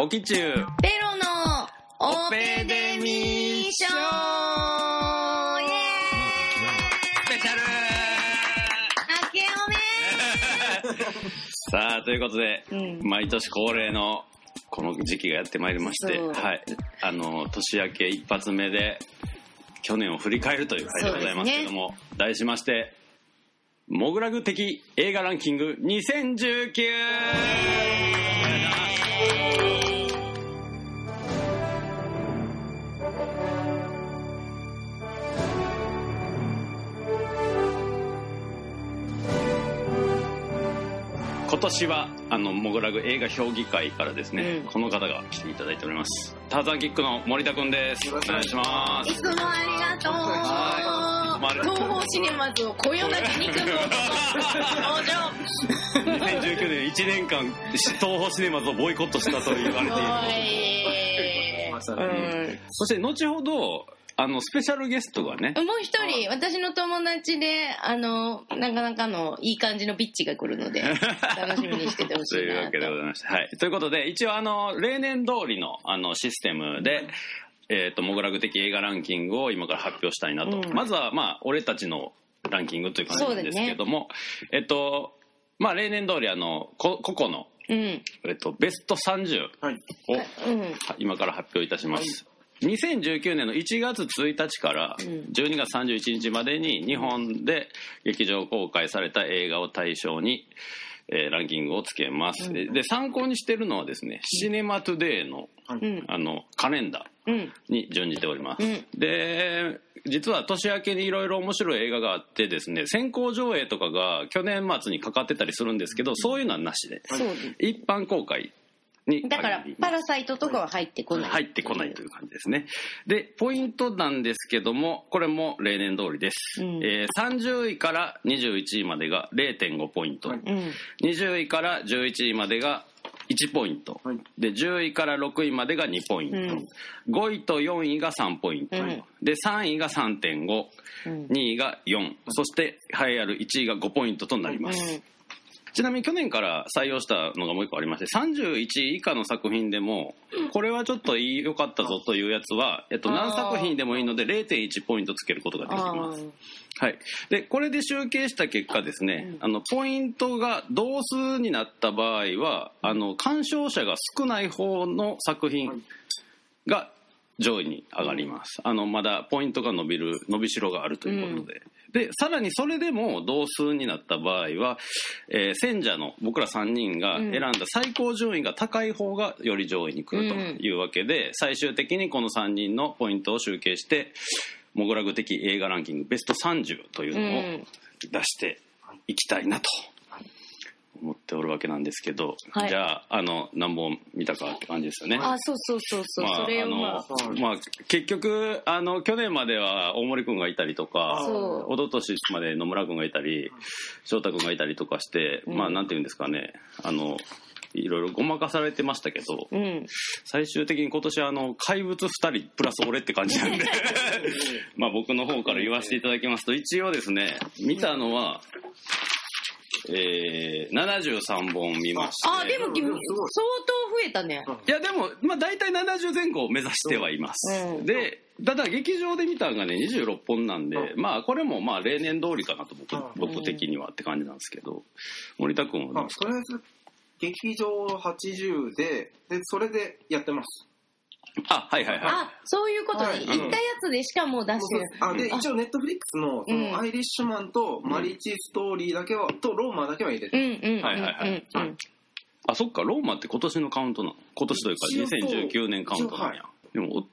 おきちゅうペロのオペデミー。賞イエスペシャル。さあということで、うん。毎年恒例のこの時期がやってまいりまして、はい、あの年明け一発目で去年を振り返るという回でございますけども、題しまして「モグラグ的映画ランキング2019」今年はあのモグラグ映画評議会からですね、うん。この方が来ていただいております。ターザンキックの森田くんです。お願いします。いつもありがとう。はい。東宝シネマズをこよなき肉の男。登 場2019年1年間東宝シネマズをボイコットしたと言われている。うん。そして後ほどあのスペシャルゲストがね。もう一人私の友達であのなかなかのいい感じのビッチが来るので 楽しみにしててほしといないうわけでございまして。はい。ということで一応あの例年通りのあのシステムで、えー、とモグラグ的映画ランキングを今から発表したいなと、うん。まずはまあ俺たちのランキングという感じなんですけども、えっとまあ例年通りあのこ個々の、うん。えっと、ベスト30を、はい。うん。今から発表いたします、2019年の1月1日からうん。12月31日までに日本で劇場公開された映画を対象に、えーランキングをつけます、でで参考にしてるのはですね「シネマトゥデイの」うん。あのカレンダーうん。に準じております、うん。で実は年明けにいろいろ面白い映画があってですね先行上映とかが去年末にかかってたりするんですけどそういうのはなしで。一般公開にだからパラサイトとかは入ってこない。入ってこないという感じですね。でポイントなんですけどもこれも例年通りです、うん。えー30位から21位までが0.5ポイント、はい。うん。20位から11位までが1ポイント、はい。で10位から6位までが2ポイント、うん。5位と4位が3ポイント、うん。で3位が3.5、うん。2位が4そして栄えある1位が5ポイントとなります、ちなみに去年から採用したのがもう一個ありまして31位以下の作品でもこれはちょっと良かったぞというやつは、えっと、何作品でもいいので0.1ポイントつけることができあます。ー。はい、でこれで集計した結果ですね、あのポイントが同数になった場合はあの鑑賞者が少ない方の作品が上位に上がります、あのまだポイントが伸びる伸びしろがあるということで、でさらにそれでも同数になった場合は、えー選者の僕ら3人が選んだ最高順位が高い方がより上位に来るというわけで、最終的にこの3人のポイントを集計してモグラグ的映画ランキングベスト30というのをうん。出していきたいなと思っておるわけなんですけど、はい。じゃああの何本見たかって感じですよね。あそうそうそうそう、まあそれをまあ。まあ、結局あの去年までは大森君がいたりとかそう。一昨年まで野村君がいたり翔太君がいたりとかして、うん。まあなんていうんですかね。あのいろいろごまかされてましたけど、うん。最終的に今年はあの怪物2人プラス俺って感じなんで。まあ僕の方から言わせていただきますと一応ですね見たのは、えー、73本見まして。あでも君相当増えたね。いやでも、まあ、大体70前後を目指してはいます、うん。でただ劇場で見たのがね26本なんで、うん。まあこれもまあ例年通りかなと僕,、うん。僕的にはって感じなんですけど森田君はどうあですか？とりあえず、劇場80で、で、それでやってます。あはいはいはい。あそういうことね、はい。行ったやつでしかもう出してる。あで、うん。一応ネットフリックスの、そうん。のアイリッシュマンとマリッチストーリーだけは、とローマだけは入れてうんうんうんうん。はいはいはい。うんあそっかローマって今年のカウントなの？今年というか一応そう2019年カウントなんや、でもお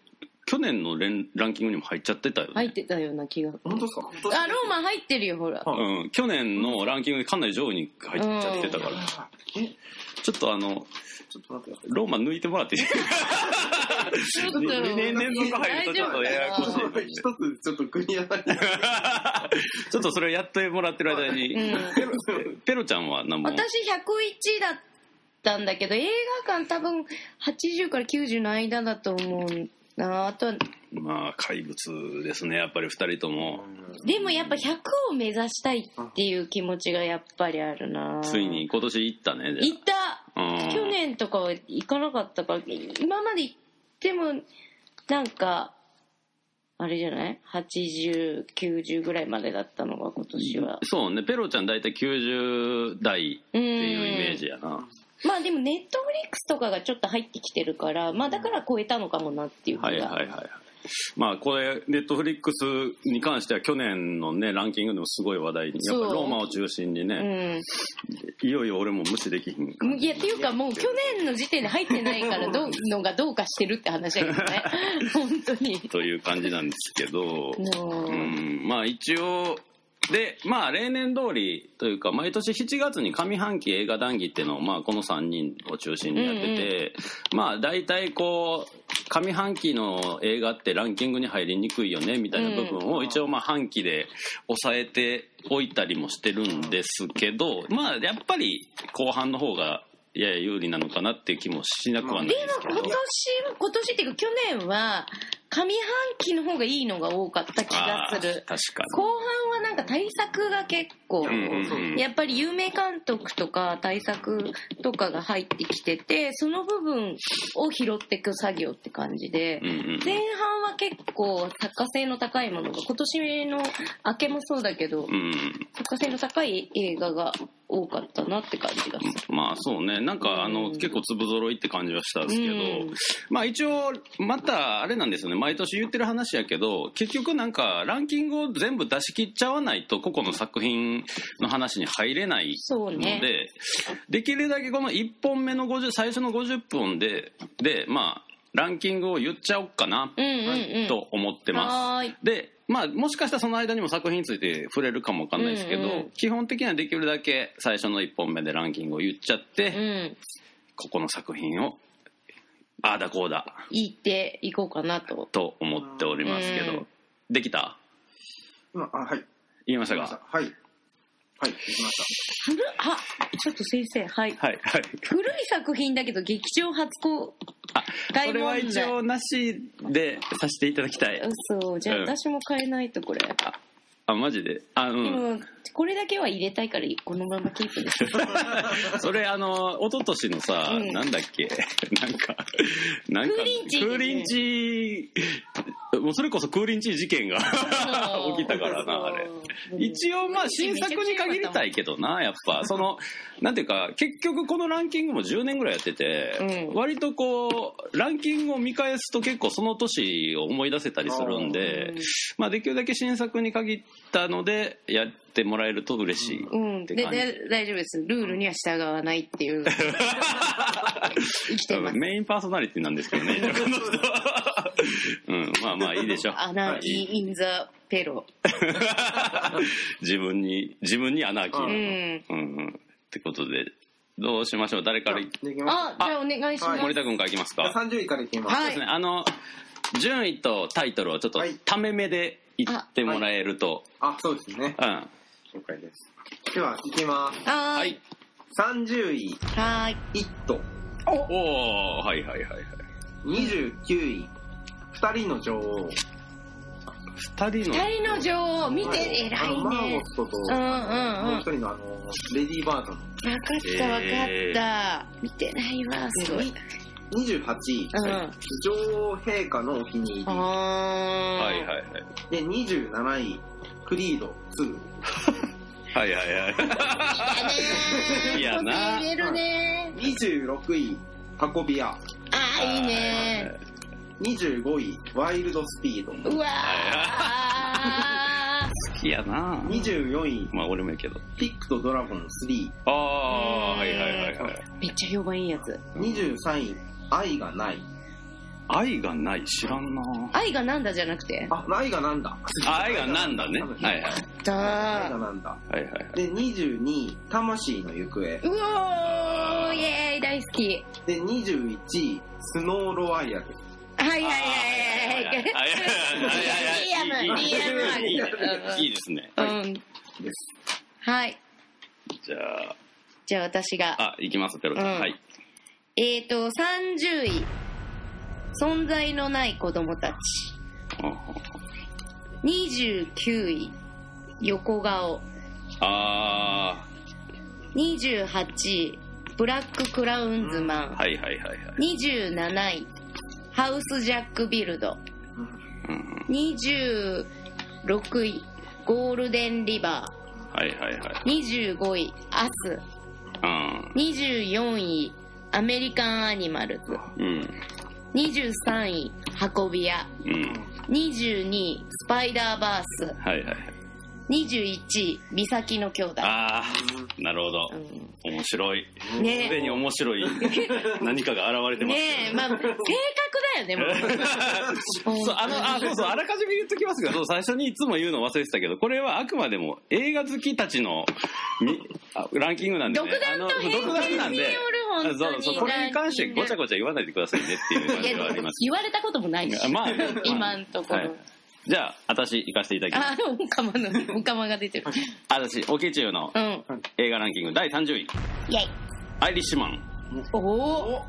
去年のレンランキングにも入っちゃってたよね、入ってたような気が。本当ですか？あローマ入ってるよほら。はい。うん、去年のランキングにかなり上位に入っちゃってたから、えちょっとあのちょっと待って。ローマ抜いてもらっていい？ちょっと2年連続入るとちょっとややこしい一つちょっと国やなりちょっとそれをやってもらってる間に、うんペロちゃんは何本私101だっったんだけど映画館多分80から90の間だと思うなあとはまあ怪物ですねやっぱり2人ともでもやっぱ100を目指したいっていう気持ちがやっぱりあるなついに今年行ったねじ行った去年とかは行かなかったから今まで行ってもなんかあれじゃない？8090ぐらいまでだったのが今年は。そうね。ペロちゃん大体90代うんっていうイメージやな。まあでもネットフリックスとかがちょっと入ってきてるからまあだから超えたのかもなっていう気が、はいはいはいはいまあこれネットフリックスに関しては去年のねランキングでもすごい話題にやっぱローマを中心にね、いよいよ俺も無視できひんうんいやっていうかもう去年の時点で入ってないからどうのがどうかしてるって話だけどね。本当に。という感じなんですけど、うん、まあ一応でまあ例年通りというか毎年7月に上半期映画談義っていうのを、まあ、この3人を中心にやってて、まあ大体こう上半期の映画ってランキングに入りにくいよねみたいな部分を一応まあ半期で抑えておいたりもしてるんですけどまあやっぱり後半の方がやや有利なのかなっていう気もしなくはないでですけど。も今年今年っていうか去年は上半期の方がいいのが多かった気がする。確か後半はなんか対策が結構、やっぱり有名監督とか対策とかが入ってきててその部分を拾っていく作業って感じで、前半は結構作家性の高いものが今年の明けもそうだけど、うん。作家性の高い映画が多かったなって感じがする。まあそうねなんかあの、うん結構粒揃いって感じはしたんですけど、うんまあ一応またあれなんですよね毎年言ってる話やけど結局なんかランキングを全部出し切っちゃわないと個々の作品の話に入れないのそうねで、できるだけこの1本目の50最初の50分ででまあランキングを言っちゃおうかな。と思ってます。で、まあ、もしかしたらその間にも作品について触れるかもわかんないですけど、うんうん基本的にはできるだけ最初の1本目でランキングを言っちゃって、うん。ここの作品をああだこうだ言っていこうかなと。と思っておりますけど、うんできた？今、あ、はい。言いましたできましたかはい。はい、できまし古あちょっと先生はい。はいはい。古い作品だけど劇場初公あ大それは問題一応なしでさせていただきたい。そうじゃあうん。私も変えないとこれ。あマジで？あうでん。もこれだけは入れたいからこのままキープです。それあの一昨年のさ、うん。なんだっけ？なんかなんかクーリンチ。クーリンチ。もうそれこそクーリンチ事件が起きたからなあれ。一応まあ新作に限りたいけどなやっぱ。そのなんていうか結局このランキングも10年ぐらいやってて、うん。割とこうランキングを見返すと結構その年を思い出せたりするんでうんまあできるだけ新作に限ったのでやってもらえると嬉しい、うん、でって感じ。で大丈夫です。ルールには従わないっていう。生きてます。メインパーソナリティなんですけどね。うん。まあまあいいでしょう。アナーキー・イン・ザ・ペ ロ自分に自分にアナーキーうん。うんうん。ってことでどうしましょう？誰からい。あじゃあお願いします、はい森田君からいきますじゃあか30位からいきます。はい。そうですね。あの順位とタイトルをちょっとはい。ため目で言ってもらえると、あ、そうですね。うん。了解です。では、いきます。はい。い30位、はーいイット。おおはいはいはいはい。29位、二人の女王。二人の。二人の女王見てはい。偉あのマーいねゴットと、うんうんうん。もう一人のあの、レディー・バートン。分かった分かった、見てないわすごい28位、うん。女王陛下のお気に入り。あはいはいはい。で、27位、クリード2。はいはいはい。いやな入れるね。26位、運び屋。あーいいね。25位、ワイルドスピード。うわ好きやな。24位、まあ俺もやけど。ピックとドラゴン3。ああはいはいはいはい。ーめっちゃ評判いいやつ。23位、愛がない。愛がない知らんな愛がなんだじゃなくて？あ、愛がなんだ。愛がなんだね。はいはい。愛だがなんだ。はいはいで二十二、魂の行方。うおー、イエーイ、大好き。で、二十一、スノーロワイヤル。はいはいはいはいはい。はいはいはい。リアム、リアムあ。いいですね。うん。です。はい。じゃあ、じゃあ私が。あ、いきます、ペロちゃん。はい。えっ、と、30位。存在のない子供たち。29位。横顔。あ28位。ブラッククラウンズマン。あはいはいはいはい27位。ハウスジャックビルド。うん26位。ゴールデンリバはいはいはいー。25位。アス。うん24位。アメリカンアニマルズ。うん23位。運び屋。うん22位。スパイダーバース。はいはいはい21位。美咲の兄弟。ああなるほど。うん。面白い。ね。すでに面白い。何かが現れてますね。え、まあ、正確だよね、もう。そうあのあそうそうあらかじめ言っときますけど最初にいつも言うの忘れてたけどこれはあくまでも映画好きたちのみあランキングなんで、ね、独断と独断なんで。そうそうこれに関してごちゃごちゃ言わないでくださいねっていう感いやじはあります。言われたこともないし。あまあ。今んところ。はいじゃあ私行かせていただきますあ、オカマの、オカマが出てる。私オケチューのうん。映画ランキング第30位イェイ。「アイリッシュマンおお。」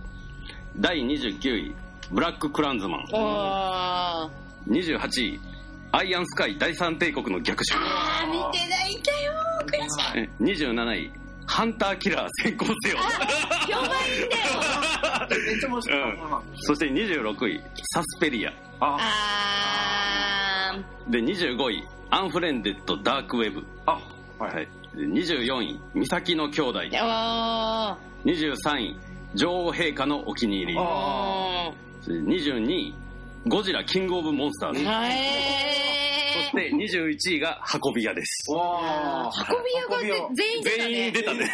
第29位「ブラック・クランズマンおー。」28位「アイアンスカイ第三帝国の逆襲」あー、見てないんだよ。悔しい。え27位「ハンターキラー先行せよ」評判いいんだよ。めっちゃ面白い。うんそして26位「サスペリアあ、あ」で25位「アンフレンデッド・ダークウェブあ、」は。はいい、で24位「美咲の兄弟ー。おー。」23位「女王陛下のお気に入り」おそして22位「ゴジラキングオブモンスターズ」ー。そへして21位が「運び屋」です。運び屋がで全員出たね。全員出たね。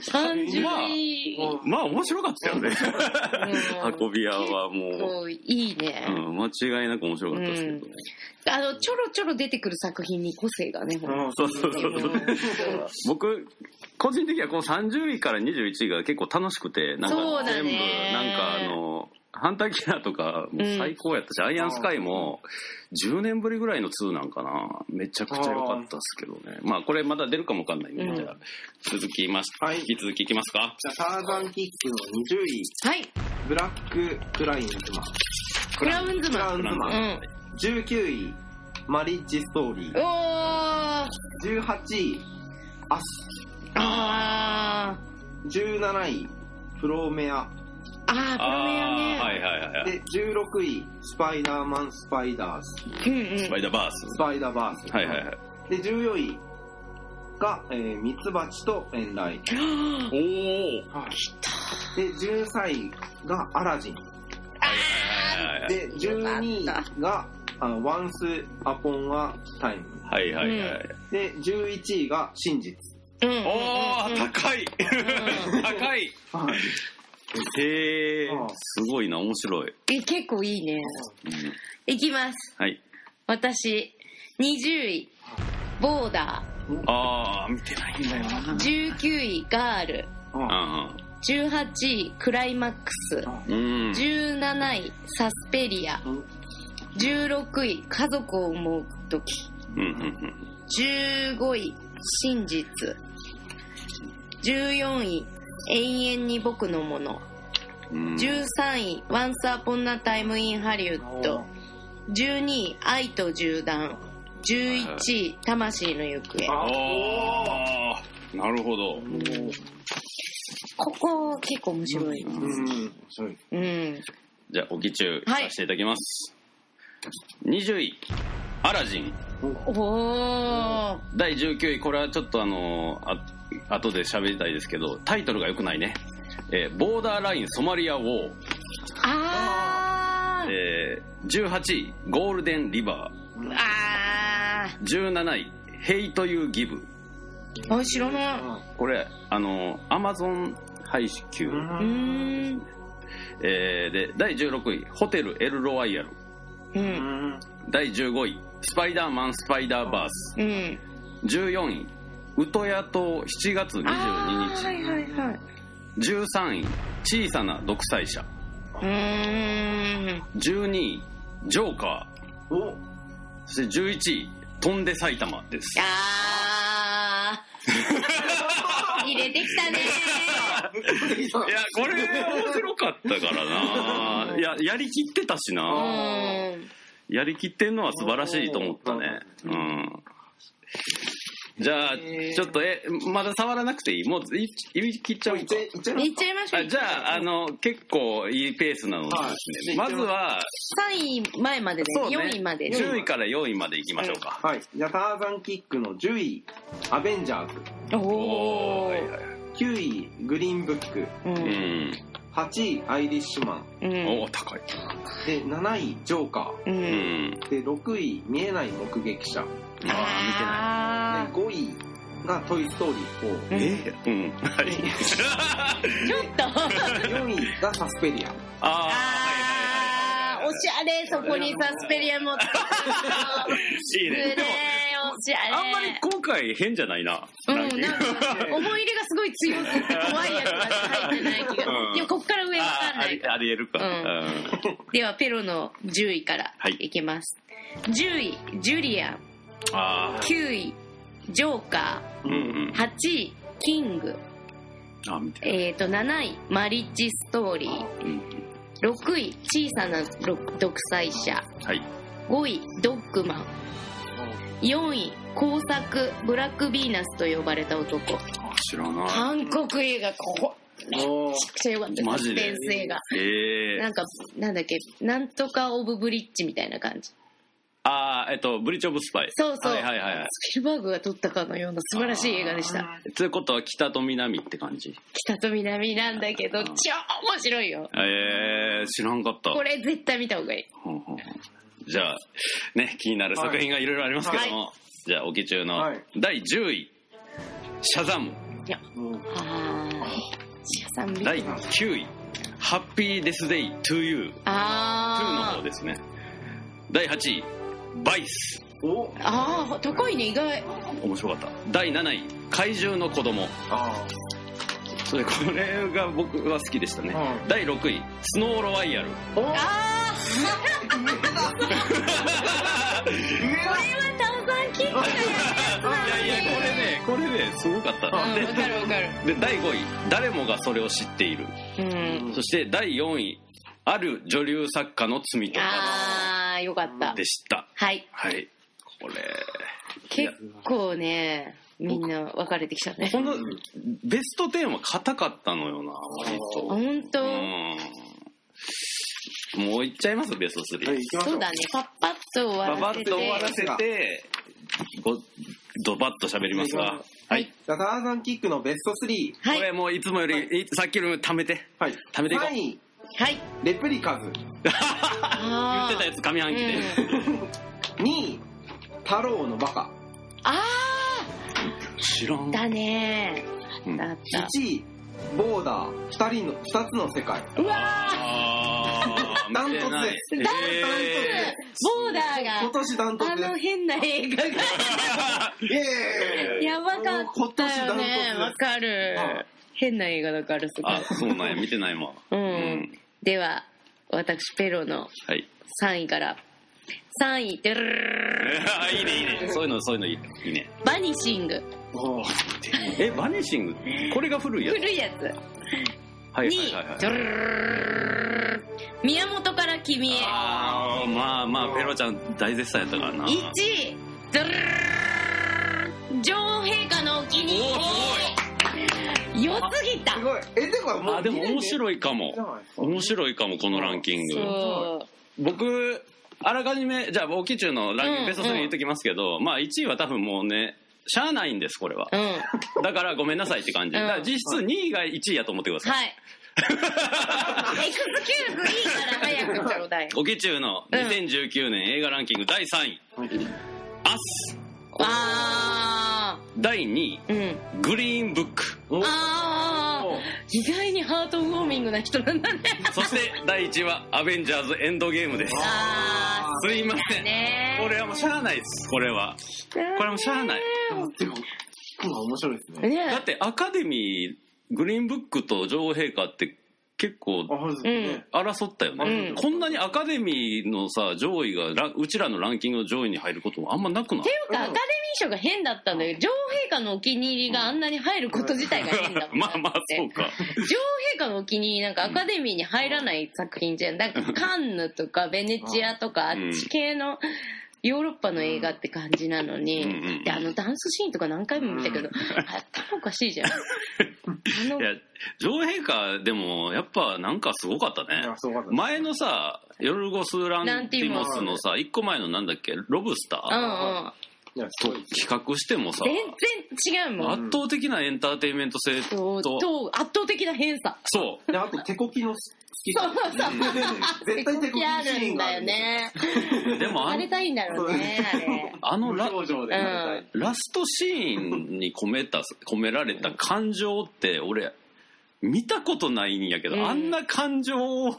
30位。うん。うんまあ面白かったよね。うん。運び屋はもう、いいね。うん、間違いなく面白かったですけど。ね、あの、ちょろちょろ出てくる作品に個性がね、ほん。とそうそうそうそう。僕個人的にはこの30位から21位が結構楽しくてなんそうだか全部ねなんかあのハンターキラーとかもう最高やったし、アイアンスカイも10年ぶりぐらいの2なんかなめちゃくちゃ良かったですけどねまあこれまだ出るかもわかんないんで、うんじゃあ続きまし、はい引き続きいきますかじゃあ、ターザンキックの20位、はい。ブラック・クラインズマン。クラウンズクラマン。ンズマン。ん。19位、マリッジ・ストーリー。おー。あ18位、アス。あ17位、プロメア。ー。あー、プロメアね。はいはいはいはいで、16位、スパイダーマン・スパイダース。うんうん。スパイダーバーススパイダーバース。はいはいはいで、14位が、えー、ミツバチとエンライ。おおはい。で、13位がアラジン。で、12位が、あの、ワンス・アポン・ア・タイム。はいはいはい、で、11位が真実。うん。おお高い 高いはい。へえすごいな面白い、え、結構いいね。うんいきます。はい私、20位、ボーダああ見てないんだよなー。19位、ガール。あ18位、クライマックス。うんうん17位、サスペリア。うん16位、家族を思う時。うんうん15位、真実。14位、永遠に僕のもの。うん13位、Once Upon a Time in Hollywood。12位、愛と銃弾。11位、魂の行方。ああなるほどここ結構面白い。うん。うん。じゃあおき中はいさせていただきます、20位アラジンおー。第19位これはちょっとあのあ後で喋りたいですけどタイトルが良くないね、えーボーダーラインソマリアウォー、あー。えー18位ゴールデンリバあー17位ヘイトユーギブー。あ、知らない。これあのアマゾン配給、うーん。えーで第16位ホテルエルロワイヤルう。うんん。第15位スパイダーマンスパイダーバースうん。14位ウトヤ島7月22日、はいはいはい。13位小さな独裁者。うーん。12位ジョーカお。ーそして11位飛んで埼玉です。あー。入れてきたね。いやこれ面白かったからな。いややりきってたしうなん。やりきってんのは素晴らしいと思ったね。うんじゃあちょっとえまだ触らなくていい？もうい言い切っちゃうか。いっちゃいいっちゃいましょう。あじゃああの結構いいペースなのでですね、はい。まずは3位前まででね。4位まで10位から4位までいきましょうか、はい。じゃあ、ターザンキックの10位、アベンジャーズ。おおはいはい9位、グリーンブック。ううんん8位、アイリッシュマン。うん。おお高い。で、7位、ジョーカううん。で、6位、見えない目撃者。あああで、5位がトイ・ストーリーうん見てないえうん。はい。ー ちょっと。4。4位がサスペリア。ああおしゃれそこにサスペリア持っていいね。くれおしゃれあんまり今回変じゃないな。うん、なんか思い入れがすごい強くて怖いやつが入ってない気が、うん。でもこっから上わかんないから。ありえるか、うん。うん。ではペロの10位からはい。いきます、10位ジュリアン。あ9位ジョーカー。うんうん。ー8位キング。えー、と7位マリッジストーリー。うん6位小さな独裁者。はい。5位ドッグマン4位工作ブラックヴィーナスと呼ばれた男。あ知らない。韓国映画こおめちゃくちゃ良かったサスペマジで？ンス映画ええなんかなんだっけ？なんとかオブブリッジみたいな感じ。ああえっとブリッジ・オブ・スパイ。そうそう、はいはいはいはい。スピルバーグが撮ったかのような素晴らしい映画でした。ということは北と南って感じ？北と南なんだけど超面白いよ。ええ知らんかった。これ絶対見た方がいい。ほんほんほんじゃあね気になる作品がいろいろありますけども、じゃあおき中のはい。第10位「シャザム。うんはーいシャさん見」て第9位「ハッピーデスデイトゥー。ユー」トゥーのあ方ですね。第8位「バイスお。ーあー高いね意外」面白かった。第7位「海獣の子供。あそれこれが僕は好きでしたね、うん。第6位「スノーロワイヤル」ーお。あーこれは炭酸切ったやいやいやこれねこれねすごかった、つうんわかるわかる。でで第5位「誰もがそれを知っている。うん」そして第4位「ある女流作家の罪とかあーよかった」でした。はい。はい。これ。結構ねみんな分かれてきたね。このベスト10は硬かったのよな割と。本当、うんもういっちゃいますベスト3、はい行きましょそううだね。パッパッと終わババッらせてと終わらせてごドバッと喋りますが。ははい、じゃあターザンキックのベスト3はい。これもういつもよりい。さっきより貯めて。はい。貯めていこう。3位はい。レプリカズ。言ってたやつ上半期で、うん。2位太郎のバカ。あ知らん。ーだね。うん。だった。1位ボーダー。2人の2つの世界。うわあーダントツ見てないですダントツえボーダーが今年ダントツ。あですの変な映画がイエーイ。やばかったよ今年ダントツ。ねわかるはい変な映画だからすごい。あそうなんや。見てないわうん、うん。では私ペロのはい。3位から。3位ドゥルルルルルあいいねいいねそういうのそういうのいいいいねバニシングおーえバニシングこれが古いやつ古いやつはい2位はいはいはいドゥルルルルルル宮本から君へ。あーまあまあペロちゃん大絶賛やったからな。1位ドゥル女王陛下のお気に入り。良すぎた。すごい。えでももうあでも面い白いかも。面白いかもこのランキング。僕あらかじめじゃあ大き中のランキンうんグベスト3言っときますけど、まあ1位は多分もうねしゃあないんですこれは。うん。だからごめんなさいって感じ、うん。だから実質2位が1位やと思ってください、はいエクスキューズいいから早くちょうだい。おき中の2019年映画ランキング第3位。はい「アス。あ」第2位。ー「うん。グリーンブック。おあー。意外にハートウォーミングな人なんだね」そして第1位は「アベンジャーズエンドゲーム」です。あすいませーん。ね。これはもうしゃあないです。これは。これはもうしゃあない。でも聞くのは面白いですね。ね。だってアカデミーグリーンブックと女王陛下って結構争ったよね、うん。こんなにアカデミーのさ上位がラうちらのランキングの上位に入ることもあんまなくない？っていうかアカデミー賞が変だったんだけど女王陛下のお気に入りがあんなに入ること自体が変だもん まあまあそうか。女王陛下のお気に入りなんかアカデミーに入らない作品じゃん。だからカンヌとかベネチアとかあっち系のヨーロッパの映画って感じなのに、うんうんであのダンスシーンとか何回も見たけど、頭おかしいじゃん。あのいや女王陛下でもやっぱなんかすごかったいねやすごかったです。前のさヨルゴス・ランティモスのさ一個前のなんだっけ？ロブスタうんーうんいやすごいです比較してもさ全然違うもん。圧倒的なエンターテインメント性とと圧倒的な偏差。そう。であと手こきの好きそうそう絶対手こきあるんだよね。でもあれたいんだろうねあれ。あのラ無表情でされたいラストシーンに込めた込められた感情って俺見たことないんやけど、うん。あんな感情を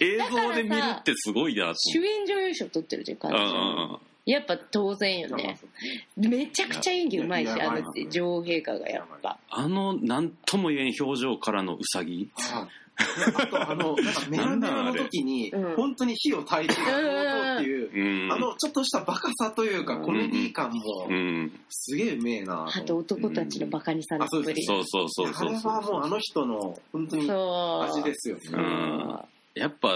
映像で見るってすごいなと主演女優賞取ってるじゃん感思う。うんうんうんやっぱ当然よね。めちゃくちゃ演技うまいしいやあの女王陛下がやっぱ。あの何とも言えん表情からのウサギはいあとあのなんかメラメラの時にうん。本当に火を焚いてるっていううん。あのちょっとしたバカさというかうん。コメディ感もうん。すげえうめえなあと男たちのバカにされっぷり。そうそうそうそうあれそう。はもうあの人の本当にそう。味ですよね。うん。やっぱ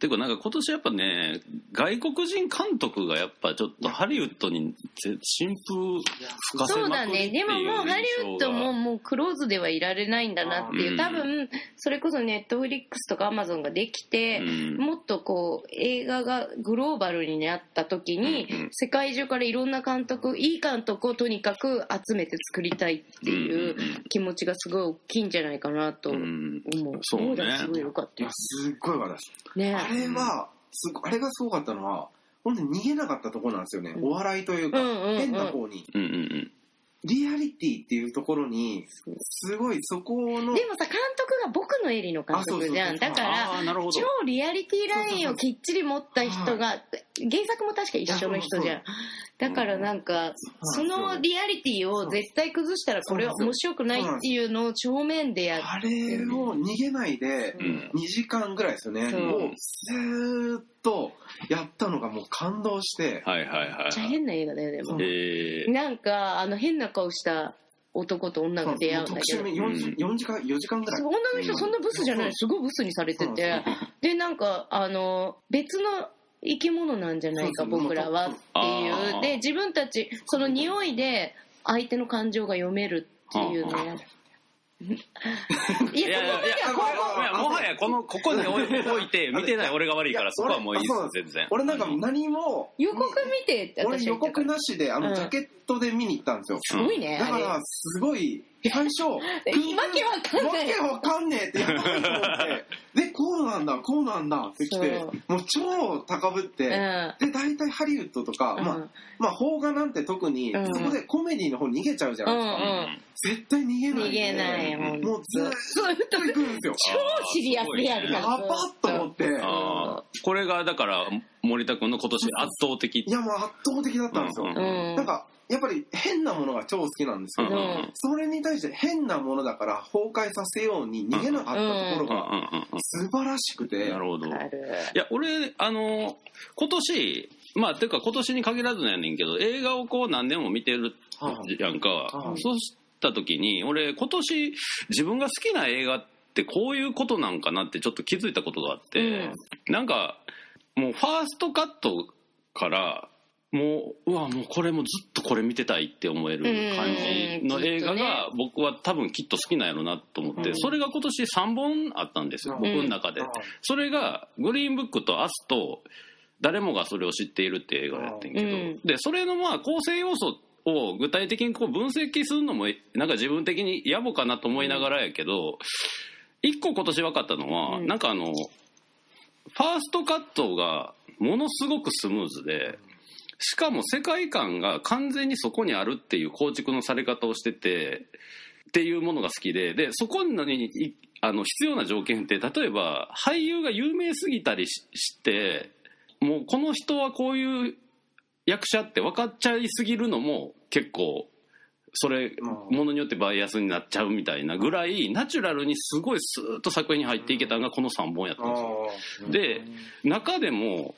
てかなんか今年やっぱね外国人監督がやっぱちょっとハリウッドにぜ新風吹かせそうだまくりっていうね。でももうハリウッドももうクローズではいられないんだなっていう。うん。多分それこそネットフリックスとかアマゾンができて、うん。もっとこう映画がグローバルになった時に、うんうん。世界中からいろんな監督いい監督をとにかく集めて作りたいっていう気持ちがすごい大きいんじゃないかなとう思う、ん。そそうね。だすごいよかったよ。いやすっごい私ね。あれはすごあれがすごかったのは本当に逃げなかったところなんですよね。うん。お笑いというかうんうんうん。変な方に。うんうんうんリアリティっていうところにすごいそこのでもさ監督が僕のエリの監督じゃん。だから超リアリティラインをきっちり持った人が原作も確か一緒の人じゃん。だからなんかそのリアリティを絶対崩したらこれは面白くないっていうのを正面でやっあれを逃げないでう。ん2時間ぐらいですよね。もうずーっとやったのがもう感動して。はいはいはいめっちゃ変な映画だよでも。えー。なんかあの変な顔した男と女が出会うんだ特けど。集4時 ,4 時間4時間ぐらい。女の人そんなブスじゃない。すごいブスにされてて。でなんかあの別の生き物なんじゃないかそうそう。僕らはってあいーうで自分たちその匂いで相手の感情が読めるっていうのをやる いやそこまでいやいやいやはこう。いやもはやこのここに置いて 見てない俺が悪いからそこはもういいです。全然。俺なんか何も予告見てって俺予告なしであうん。のジャケットで見に行ったんですよ。たすごいねだからすごい最初 わけわかんない。わけわかんねえってやばいと思ってなんだこうなんだってきてもう超高ぶって、うん。で大体ハリウッドとか、まあうん。まあ邦画なんて特に、うん。そこでコメディの方逃げちゃうじゃうないですか、ん絶対逃げない逃げないもんもうずーっとと行くんですよ。超シリアスでやるやばっと思って。これがだから森田君の今年圧倒的。いやもう圧倒的だったんですよ、うん。うん。なんかやっぱり変なものが超好きなんですけど、うんそれに対して変なものだから崩壊させように逃げなかったところうんうんがうんうん。素晴らしくて、なるほど。いや俺あの今年まあていうか今年に限らずなんやねんけど映画をこう何年も見てるやんか、はい。そうした時に俺今年自分が好きな映画ってこういうことなんかなってちょっと気づいたことがあって、なんかもうファーストカットからもううわもうこれもずっとこれ見てたいって思える感じの映画が僕は多分きっと好きなんやろなと思って、うんそれが今年3本あったんですよ、うん僕の中で、それが「グリーンブック」と「アスと「誰もがそれを知っている」って映画やってんけど、うんでそれのまあ構成要素を具体的にこう分析するのもなんか自分的に野暮かなと思いながらやけど一個今年分かったのは、うんなんかあのファーストカットがものすごくスムーズでしかも世界観が完全にそこにあるっていう構築のされ方をしててっていうものが好きででそこにいあの必要な条件って例えば俳優が有名すぎたりししてもうこの人はこういう役者って分かっちゃいすぎるのも結構それものによってバイアスになっちゃうみたいなぐらいナチュラルにすごいスーッと作品に入っていけたのがこの3本やったんですよ。で中でも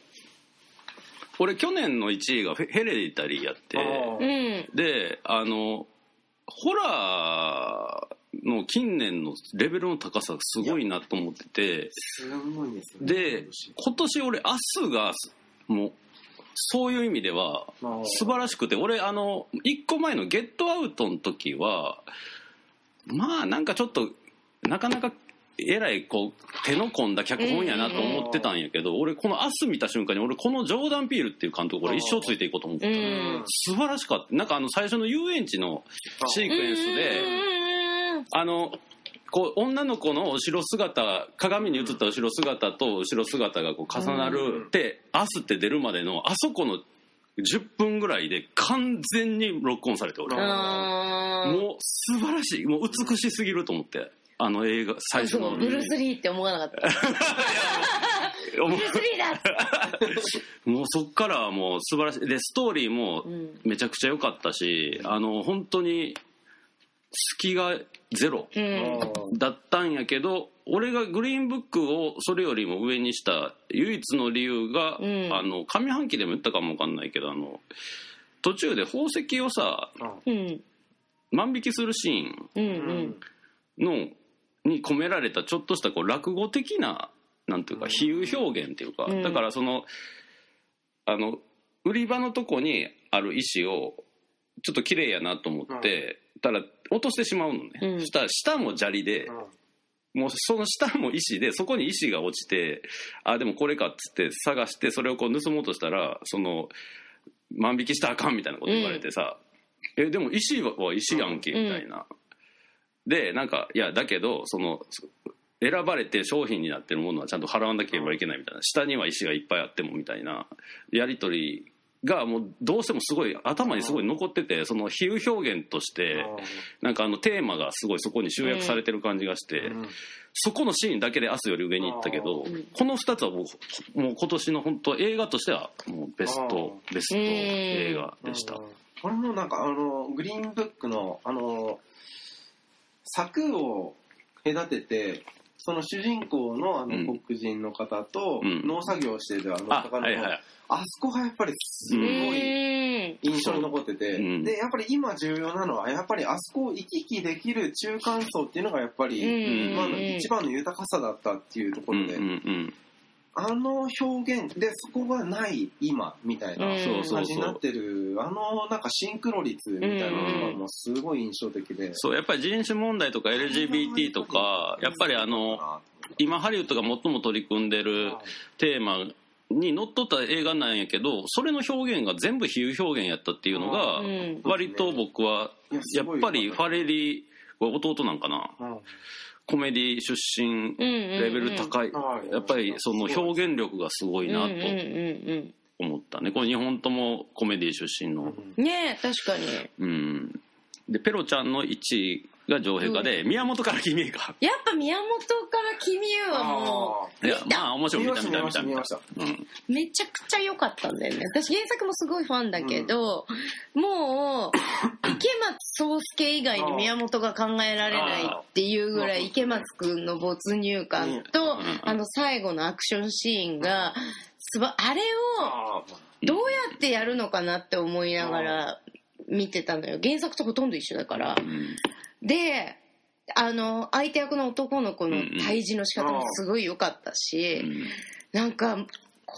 俺去年の1位がフェヘレディタリーやってうん。であのホラーの近年のレベルの高さがすごいなと思っててすごいですねで今年俺明日がもうそういう意味では素晴らしくて俺あの1個前の「ゲットアウト」の時はまあなんかちょっとなかなかえらいこう手の込んだ脚本やなと思ってたんやけど俺この「明日」見た瞬間に俺このジョーダン・ピールっていう監督俺一生ついていこうと思ってたうん。素晴らしかった。なんかあの最初の遊園地のシークエンスであのこう女の子の後ろ姿鏡に映った後ろ姿と後ろ姿がこう重なるって「明日」って出るまでのあそこの10分ぐらいで完全にロックオンされて俺もう素晴らしい。もう美しすぎると思ってあの映画最初のブルース・リーって思わなかった。ブルース・リーだもうそっからはもう素晴らしい。でストーリーもうん。めちゃくちゃ良かったしあの本当に隙がゼロうん。だったんやけど俺がグリーンブックをそれよりも上にした唯一の理由が、うん。あの上半期でも言ったかも分かんないけどあの途中で宝石をさうん。万引きするシーンうんうん。のに込められたちょっとしたこう落語的ななんていうか比喩表現っていうか、うん。だからそのあの売り場のとこにある石をちょっと綺麗やなと思って、たら落としてしまうのね、うん。そしたら下も砂利で、もうその下も石でそこに石が落ちてあでもこれかっつって探してそれをこう盗もうとしたらその万引きしたらあかんみたいなこと言われてさ、えでも石は石やんけみたいな、でなんかいやだけどその選ばれて商品になってるものはちゃんと払わなければいけないみたいな。下には石がいっぱいあってもみたいな。やり取りがもうどうしてもすごい頭にすごい残っててその比喩表現としてなんかあのテーマがすごいそこに集約されてる感じがして、そこのシーンだけで明日より上に行ったけど、うん。この2つはもうもう今年の本当映画としてはもうベストベスト映画でした。これもなんかあのグリーンブックのあの柵を隔ててその主人公のあうん。の黒人の方とうん。農作業をしているあのあ方の、はいはい。あそこがやっぱりすうごいん。印象に残ってて、うん。でやっぱり今重要なのはやっぱりあそこを行き来できる中間層っていうのがやっぱり、うん。今の一番の豊かさだったっていうところで、うんうんうんあの表現でそこがない今みたいなうん。そうそう感じになってるあのなんかシンクロ率みたいなのがもうすごい印象的で。そうやっぱり人種問題とか LGBT とかやっぱりあの今ハリウッドが最も取り組んでるテーマにのっとった映画なんやけどそれの表現が全部比喩表現やったっていうのがうん。割と僕はいやっぱりファレリこれ弟なんかな。うんコメディ出身レベル高い。うんやっぱりその表現力がすごいなと思ったね。これ2本ともコメディ出身の。うんねえ確かに。うんでペロちゃんの1位が上陛下で宮本から君へかやっぱ宮本から君へはもいやまあ面白い見た見た見た見た。見ましたうん。うめちゃくちゃ良かったんだよね。私原作もすごいファンだけど、もう池松壮亮以外に宮本が考えられないっていうぐらい池松くんの没入感とうん。あの最後のアクションシーンがすばあれをあどうやってやるのかなって思いながら見てたのよ。原作とほとんど一緒だから。うんであの相手役の男の子の退治の仕方もすごい良かったし、うん。なんかこ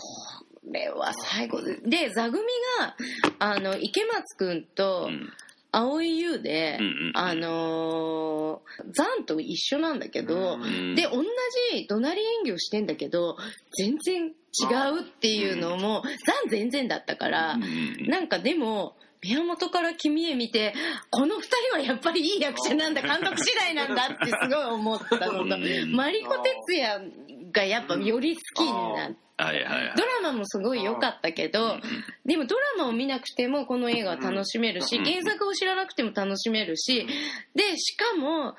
れは最後でで座組があの池松くんとうん。蒼井優で、うんうんあのーザンと一緒なんだけど、うん。で同じ怒鳴り演技をしてんだけど全然違うっていうのも、ザン全然だったから、うん。なんかでも宮本から君へ見てこの二人はやっぱりいい役者なんだ監督次第なんだってすごい思ったの。とうん。マリコ哲也がやっぱより好きになって。はいはいはい。ドラマもすごい良かったけどでもドラマを見なくてもこの映画は楽しめるしうん。原作を知らなくても楽しめるしでしかも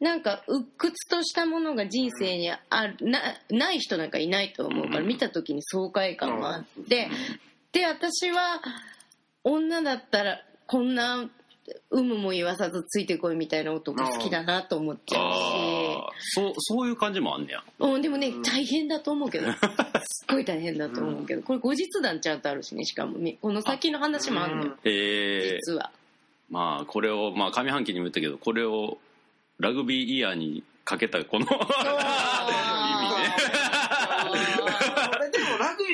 なんか鬱屈としたものが人生にあるなない人なんかいないと思うからうん。見た時に爽快感もあって。で私は女だったらこんな有無も言わさずついてこいみたいな男好きだなと思っちゃうし。そうそういう感じもあんねや。うん、でもね、大変だと思うけど、すっごい大変だと思うけど、これ後日談ちゃんとあるしね、しかもみこの先の話もあるのよ、ええ実は。まあこれをまあ上半期にも言ったけどこれをラグビーイヤーにかけたこの俺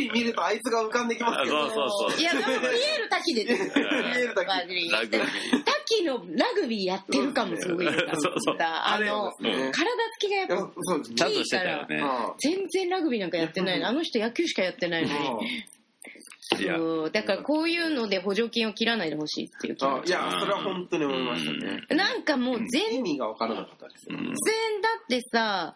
見るとあいつが浮かんできますけど。そうそうそう。いや、でもピエール滝でですよ。ピエール滝マジでラグビー。滝のラグビーやってるかもすごいよそうそう。あの、体つきがやっぱちゃんとしてたよね。あ全然ラグビーなんかやってないの。あの人野球しかやってないのに。だからこういうので補助金を切らないでほしいっていう気持ち。あいや、それは本当に思いましたね。なんかもう全意味が分からなかったですよ。うん。然だってさ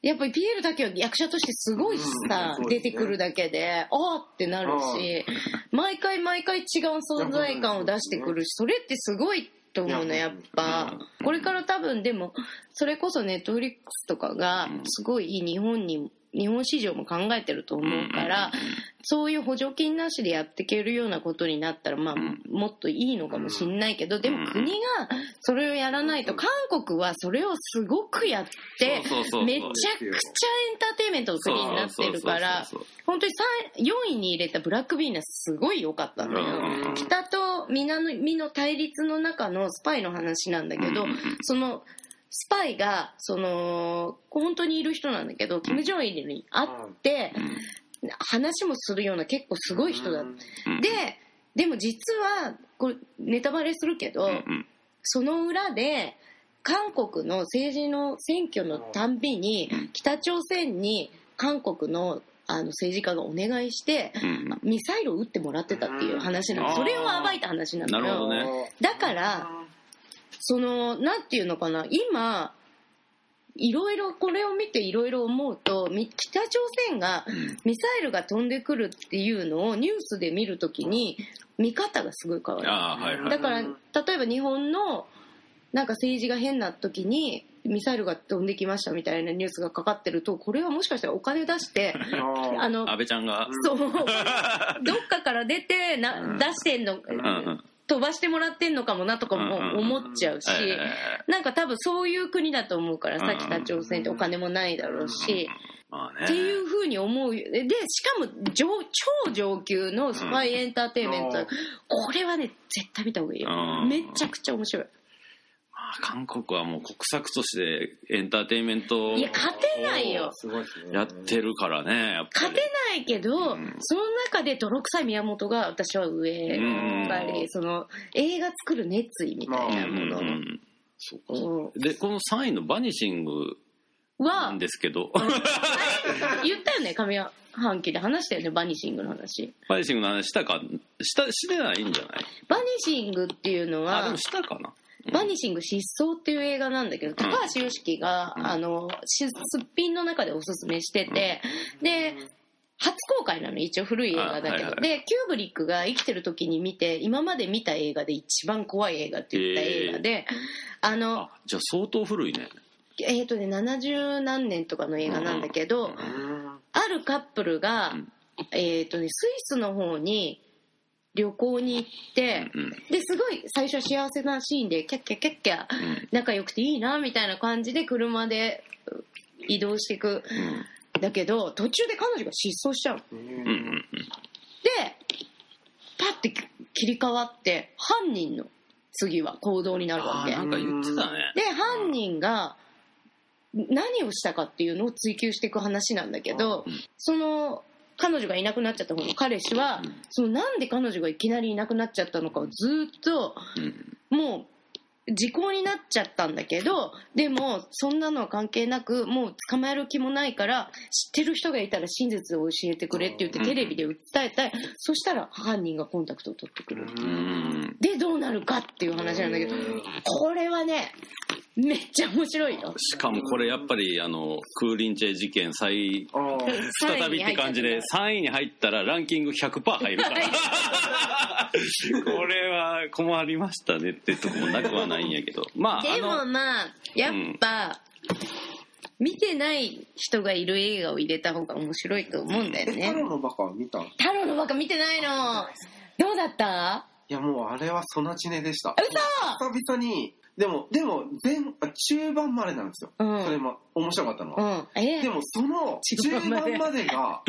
やっぱりピエールだけは役者としてすごいしさ、うんね。出てくるだけでああってなるし毎回毎回違う存在感を出してくるしそれってすごいと思うのやっぱ。これから多分でもそれこそネットフリックスとかがすごい日本に日本市場も考えてると思うからそういう補助金なしでやっていけるようなことになったらまあもっといいのかもしんないけどでも国がそれをやらないと韓国はそれをすごくやってめちゃくちゃエンターテインメントの国になってるから本当に4位に入れたブラックビーナスすごい良かったのよ。うん北と南の対立の中のスパイの話なんだけどうん。そのスパイがその本当にいる人なんだけどキム・ジョンイルに会って話もするような結構すごい人だうん。ででも実はこれネタバレするけど、うんその裏で韓国の政治の選挙のたんびに北朝鮮に韓国のあの政治家がお願いしてうんミサイルを撃ってもらってたっていう話なうんのそれを暴いた話なのよなるほどね。だからそのなんていうのかな。今いろいろこれを見ていろいろ思うとみ北朝鮮がミサイルが飛んでくるっていうのをニュースで見るときに見方がすごい変わる。はいはいだから例えば日本のなんか政治が変な時にミサイルが飛んできましたみたいなニュースがかかってるとこれはもしかしたらお金出して ああの安倍ちゃんが。そう。どっかから出てな出してんの飛ばしてもらってんのかもなとかも思っちゃうしえなんか多分そういう国だと思うからさうん北朝鮮ってお金もないだろうし。っていうふうに思う。よでしかも上超上級のスパイエンターテインメント、うん。これはね絶対見た方がいいよ。うん。めちゃくちゃ面白い。まあ韓国はもう国策としてエンターテインメントをいや勝てないよ。すごいですね。やってるからねやっぱり。勝てないけど、うん。その中で泥臭い宮本が私は上、うんやっぱりその映画作る熱意みたいなものうんうんそうかうん。でこの3位のバニシングなはん。ですけど言ったよね上半期で話したよねバニシングの話。バニシングの話したかしたしてないんじゃない？バニシングっていうのはあでもしたかなバニシング失踪っていう映画なんだけど、高橋良樹が、うん。あの、しすっぴんの中でおすすめしてて、で、初公開なの一応古い映画だけど、でキューブリックが生きてる時に見て今まで見た映画で一番怖い映画って言った映画で、あのあじゃあ相当古いね。えっ、とね70何年とかの映画なんだけど、うん。あるカップルが、うん。えっ、とねスイスの方に旅行に行って、うんですごい最初は幸せなシーンでキャッキャキャッキャうん。仲良くていいなみたいな感じで車で移動していく。だけど途中で彼女が失踪しちゃううんうんうん。うんパッて切り替わって犯人の次は行動になるわけ。あなんか言ってたね。で犯人が何をしたかっていうのを追求していく話なんだけどうん。その彼女がいなくなっちゃった方の彼氏はうん。そのなんで彼女がいきなりいなくなっちゃったのかをずっとうん。もう時効になっちゃったんだけどでもそんなのは関係なくもう捕まえる気もないから知ってる人がいたら真実を教えてくれって言ってうん。テレビで訴えたい。そしたら犯人がコンタクトを取ってくるう。ん。でどうなるかっていう話なんだけどこれはねめっちゃ面白いよ。しかもこれやっぱりあのクーリンチェ事件再再びって感じで3位に入ったらランキング100%入るから。これは困りましたねってとこもなくはないんやけど。まあでもまあやっぱ、見てない人がいる映画を入れた方が面白いと思うんだよえ、ね太郎のバカは見た太郎のバカ見てないの。どうだった？いやもうあれはソナチネでした。嘘！久々にでもでも前あ中盤までなんですよ、うん。それも面白かったのは、うん。えでもその中中盤まで盤まで。が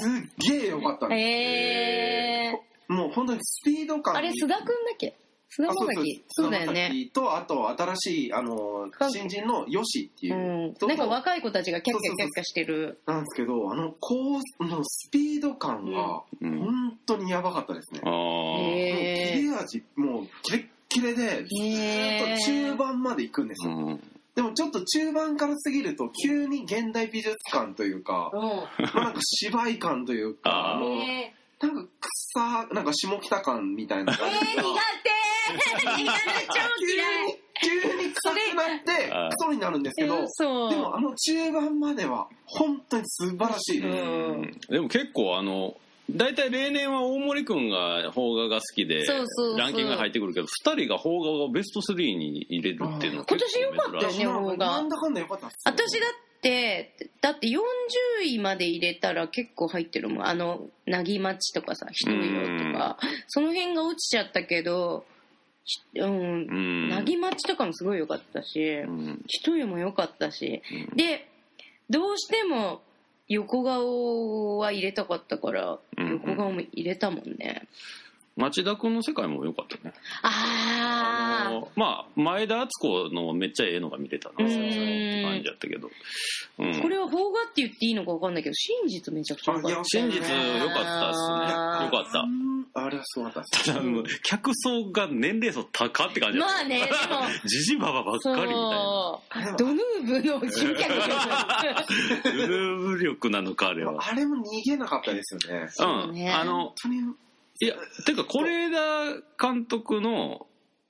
すっげえ良かったんですえ。ー、もう本当にスピード感。あれ須田くんだっけ？須田あそうそうそう。だよね。菅田将暉とあと新しいあのか新人のヨシっていう。うん。なんか若い子たちがキャッキャキャッキャしてる。なんですけどあのこうのスピード感がうん。本当にやばかったですね、ああへ切れ味もうキレッキレでずっと中盤まで行くんですよ、うんでもちょっと中盤から過ぎると急に現代美術感というか、うん。まあ、なんか芝居感というかあのえなんか草なんか下北感みたいな。ー、感じが苦手苦手。超嫌い急に臭くなってクソになるんですけどでもあの中盤までは本当に素晴らしいです、うん。でも結構あの大体例年は大森君が邦画が好きでそうそうそう。ランキングが入ってくるけど2人が邦画をベスト3に入れるっていうのは今年良かったよね邦画。なんだかんだよかったっすよ私だってだって40位まで入れたら結構入ってるもん。あのなぎまちとかさ人色とか。その辺が落ちちゃったけどひうんうん。なぎまちとかもすごい良かったしうん。人湯も良かったし。うん。でどうしても横顔は入れたかったからうん横顔も入れたもんね町田君の世界も良かったね。ああのまあ前田敦子のめっちゃええのが見れたな。うん。って感じだったけど、うん、これは邦画って言っていいのか分かんないけど真実めちゃくちゃ良かった真実良かったっすね。良かった。うんあれはすごかったですただもう客層が年齢層高って感じだった。まあねでも。ジジババばっかそうりみたいな。ドヌーブの新客ルルーブ力なのかあれは。あれも逃げなかったですよね。そうね。うんあのいやてか是枝監督の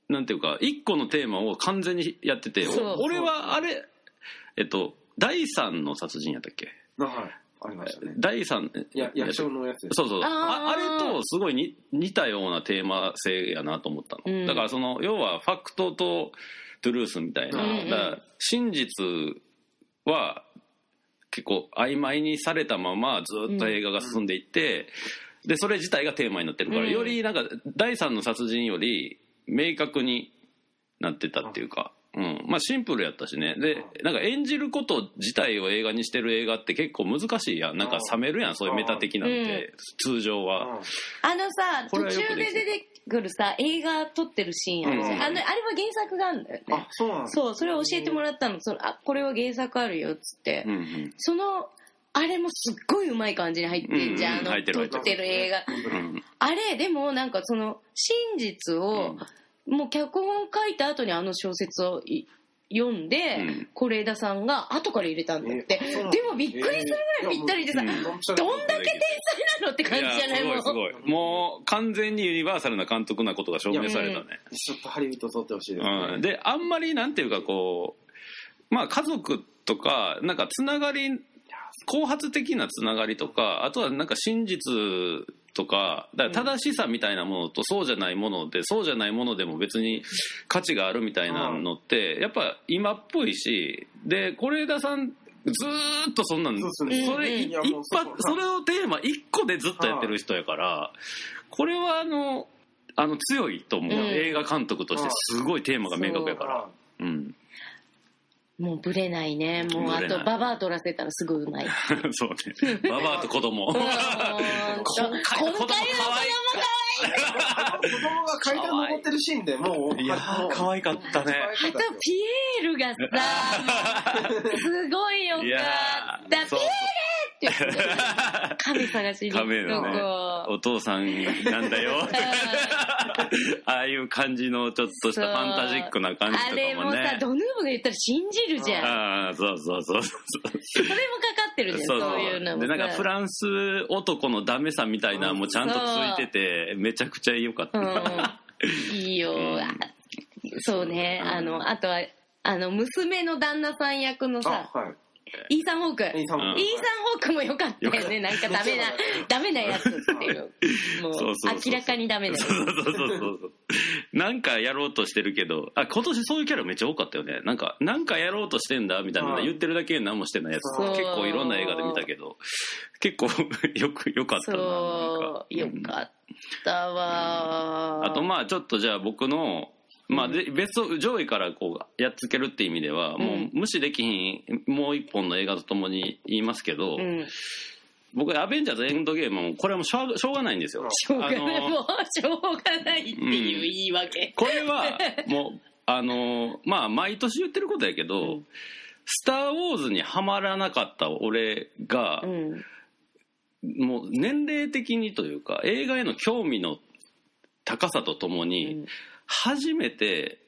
なんていうか一個のテーマを完全にやってて俺はあれえっと第三の殺人やったっけ？はい。ありましたね。第三いや役所のやつそうそうああれとすごいに似たようなテーマ性やなと思ったの、うん。だからその要はファクトとトゥルースみたいな、うんうん。だから真実は結構曖昧にされたままずっと映画が進んでいって、でそれ自体がテーマになってるから、うん。よりなんか第三の殺人より明確になってたっていうか、うん、まあシンプルやったしね。でなんか演じること自体を映画にしてる映画って結構難しいやん。なんか冷めるやん。そういうメタ的なんて、通常は。うん。あのさ途中で出てくるさ映画撮ってるシーンあるじゃん、うん。あのあれは原作があるんだよあねそうなんそうそれを教えてもらったの。そのあこれは原作あるよっつって、うんうん。そのあれもすっごいうまい感じに入ってんじゃん、うんうんあの撮ってる映画。うん。あれでもなんかその真実を、もう脚本書いた後にあの小説をい読んでうん。是、枝さんが後から入れたんだって、でもびっくりするぐらいぴったりでさ、うんどんだけ天才なのって感じじゃない？いもんやすごいすごい。もう完全にユニバーサルな監督なことが証明されたね、ちょっとハリウッド撮ってほしいですね。うん、であんまりなんていうかこうまあ家族とかなんかつながり後発的なつながりとかあとはなんか真実とかだから正しさみたいなものとそうじゃないものでそうじゃないものでも別に価値があるみたいなのってやっぱ今っぽいしで是枝さんずっとそんなんそれ一発それをテーマ一個でずっとやってる人やからこれはあのあの強いと思う、うん映画監督としてすごいテーマが明確やからうんもうブレないね。もうあとババア取らせたらすぐうまい。そうね。ババアと子供。うん。今今回の子供可子供が階段登ってるシーンでもうい。やもう可愛かったね。あとピエールがさ すごいよかいやったピエールって亀探しに 行のねこお父さんなんだよ。ああいう感じのちょっとしたファンタジックな感じとあれもさかもねドヌーブが言ったら信じるじゃん。ああそうそうそうそうそれもかかってるじゃんそういうのもさ。でなんかフランス男のダメさみたいなのもちゃんとついててめちゃくちゃ良かった、うん、いいよ、そうね。あのあとはあの娘の旦那さん役のさあはいイーサン・ホーク。イーサンホーク。も良かったよね。なんかダメな、ダメなやつっていう。もう明らかにダメなやつ。そうそうそうそう なんかやろうとしてるけどあ今年そういうキャラめっちゃ多かったよね。なんかなんかやろうとしてんだみたいなの言ってるだけで何もしてないやつ結構いろんな映画で見たけど結構 よくよかったななよかったわ。あとまあちょっとじゃあ僕のまあ、で別を上位からこうやっつけるって意味では、もう無視できひんもう一本の映画とともに言いますけど、うん。僕アベンジャーズエンドゲームもこれはもうしょうしょうがないんですよ。しょうがない、もう、しょうがないっていう言い訳。これはもう あのまあ毎年言ってることやけど「うん。スター・ウォーズ」にはまらなかった俺がう、ん。もう年齢的にというか映画への興味の高さとともに、うん初めて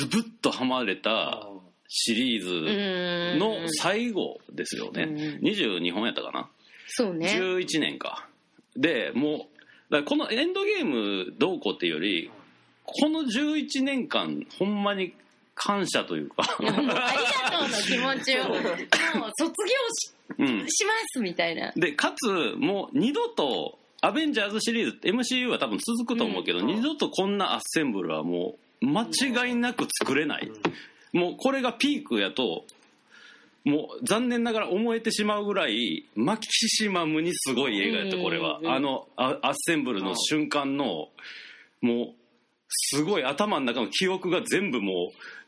ズブッとはまれたシリーズの最後ですよね、うん22本やったかな、そうね。11年か。でもうこのエンドゲームどうこうっていうよりこの11年間ほんまに感謝というか。ありがとうの気持ちを、もう卒業しうん。しますみたいな。でかつもう二度とアベンジャーズシリーズって MCU は多分続くと思うけど、うん。二度とこんなアッセンブルはもう間違いなく作れない、もうこれがピークやともう残念ながら思えてしまうぐらいマキシマムにすごい映画やったこれは、うんうんうん。あのあアッセンブルの瞬間のもうすごい頭の中の記憶が全部もう